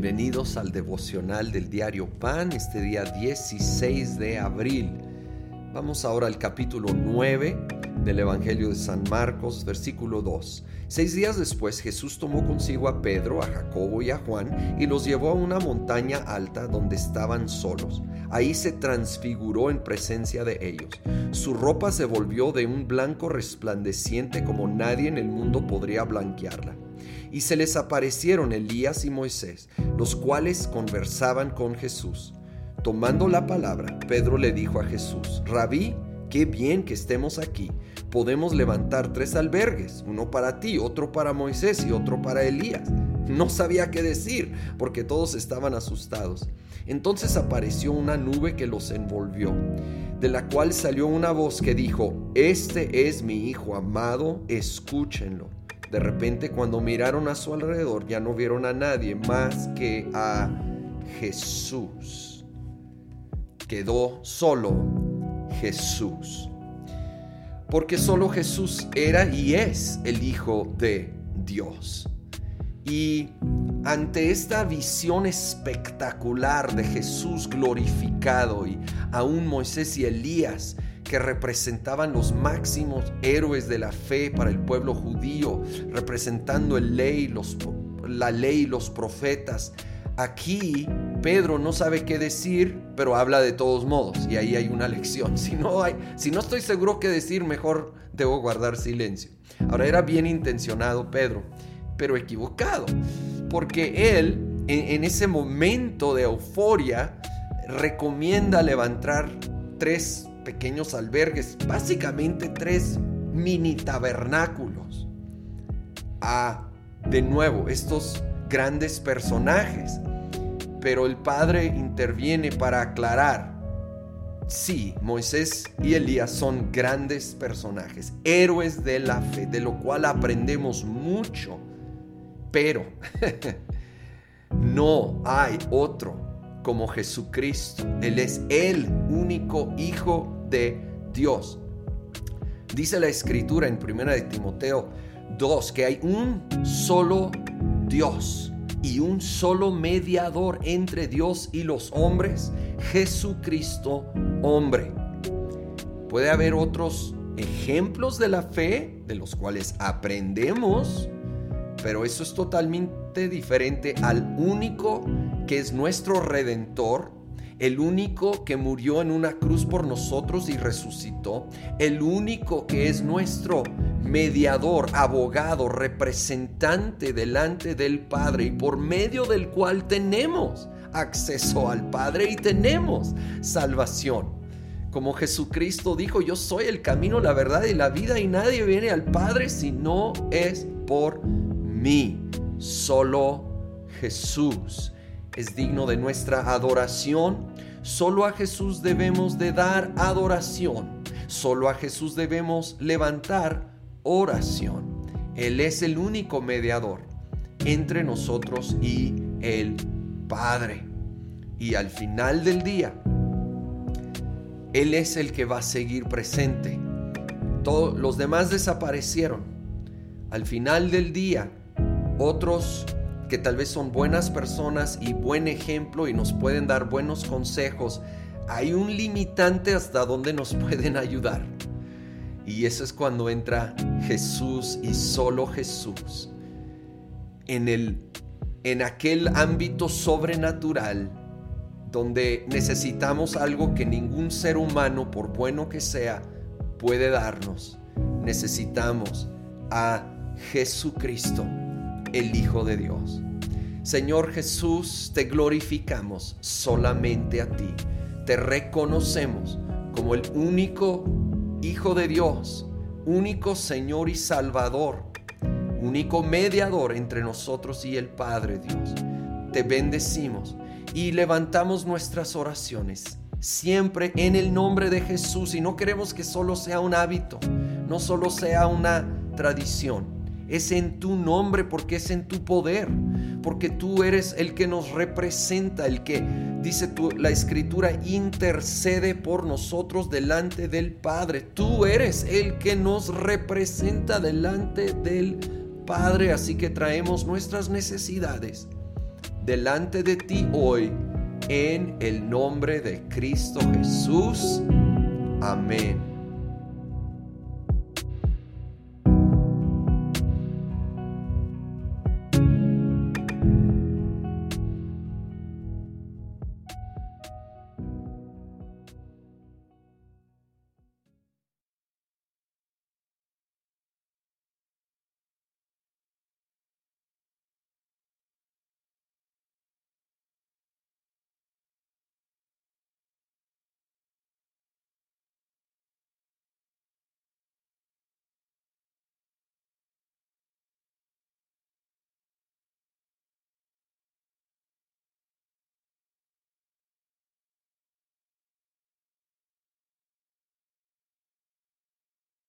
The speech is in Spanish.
Bienvenidos al devocional del diario Pan, este día 16 de abril. Vamos ahora al capítulo 9 del Evangelio de San Marcos, versículo 2. Seis días después Jesús tomó consigo a Pedro, a Jacobo y a Juan y los llevó a una montaña alta donde estaban solos. Ahí se transfiguró en presencia de ellos. Su ropa se volvió de un blanco resplandeciente como nadie en el mundo podría blanquearla y se les aparecieron Elías y Moisés, los cuales conversaban con Jesús. Tomando la palabra, Pedro le dijo a Jesús, Rabí, qué bien que estemos aquí. Podemos levantar tres albergues, uno para ti, otro para Moisés y otro para Elías. No sabía qué decir, porque todos estaban asustados. Entonces apareció una nube que los envolvió, de la cual salió una voz que dijo, Este es mi Hijo amado, escúchenlo. De repente cuando miraron a su alrededor ya no vieron a nadie más que a Jesús. Quedó solo Jesús. Porque solo Jesús era y es el Hijo de Dios. Y ante esta visión espectacular de Jesús glorificado y aún Moisés y Elías que representaban los máximos héroes de la fe para el pueblo judío, representando el ley, los, la ley, los profetas. Aquí Pedro no sabe qué decir, pero habla de todos modos y ahí hay una lección. Si no, hay, si no estoy seguro qué decir, mejor debo guardar silencio. Ahora era bien intencionado Pedro, pero equivocado, porque él en ese momento de euforia recomienda levantar tres pequeños albergues, básicamente tres mini tabernáculos. A, de nuevo, estos grandes personajes. Pero el Padre interviene para aclarar. Sí, Moisés y Elías son grandes personajes, héroes de la fe, de lo cual aprendemos mucho. Pero no hay otro como Jesucristo. Él es el único Hijo de Dios. Dice la escritura en 1 de Timoteo 2 que hay un solo Dios y un solo mediador entre Dios y los hombres, Jesucristo hombre. Puede haber otros ejemplos de la fe de los cuales aprendemos, pero eso es totalmente diferente al único que es nuestro redentor, el único que murió en una cruz por nosotros y resucitó, el único que es nuestro mediador, abogado, representante delante del Padre y por medio del cual tenemos acceso al Padre y tenemos salvación. Como Jesucristo dijo, yo soy el camino, la verdad y la vida y nadie viene al Padre si no es por mí. Solo Jesús es digno de nuestra adoración. Solo a Jesús debemos de dar adoración. Solo a Jesús debemos levantar oración. Él es el único mediador entre nosotros y el Padre. Y al final del día, Él es el que va a seguir presente. Todos los demás desaparecieron. Al final del día, otros que tal vez son buenas personas y buen ejemplo y nos pueden dar buenos consejos, hay un limitante hasta donde nos pueden ayudar. Y eso es cuando entra Jesús y solo Jesús. En, el, en aquel ámbito sobrenatural donde necesitamos algo que ningún ser humano, por bueno que sea, puede darnos. Necesitamos a Jesucristo el Hijo de Dios. Señor Jesús, te glorificamos solamente a ti. Te reconocemos como el único Hijo de Dios, único Señor y Salvador, único mediador entre nosotros y el Padre Dios. Te bendecimos y levantamos nuestras oraciones siempre en el nombre de Jesús y no queremos que solo sea un hábito, no solo sea una tradición es en tu nombre, porque es en tu poder, porque tú eres el que nos representa, el que, dice la escritura, intercede por nosotros delante del Padre. Tú eres el que nos representa delante del Padre, así que traemos nuestras necesidades delante de ti hoy en el nombre de Cristo Jesús. Amén.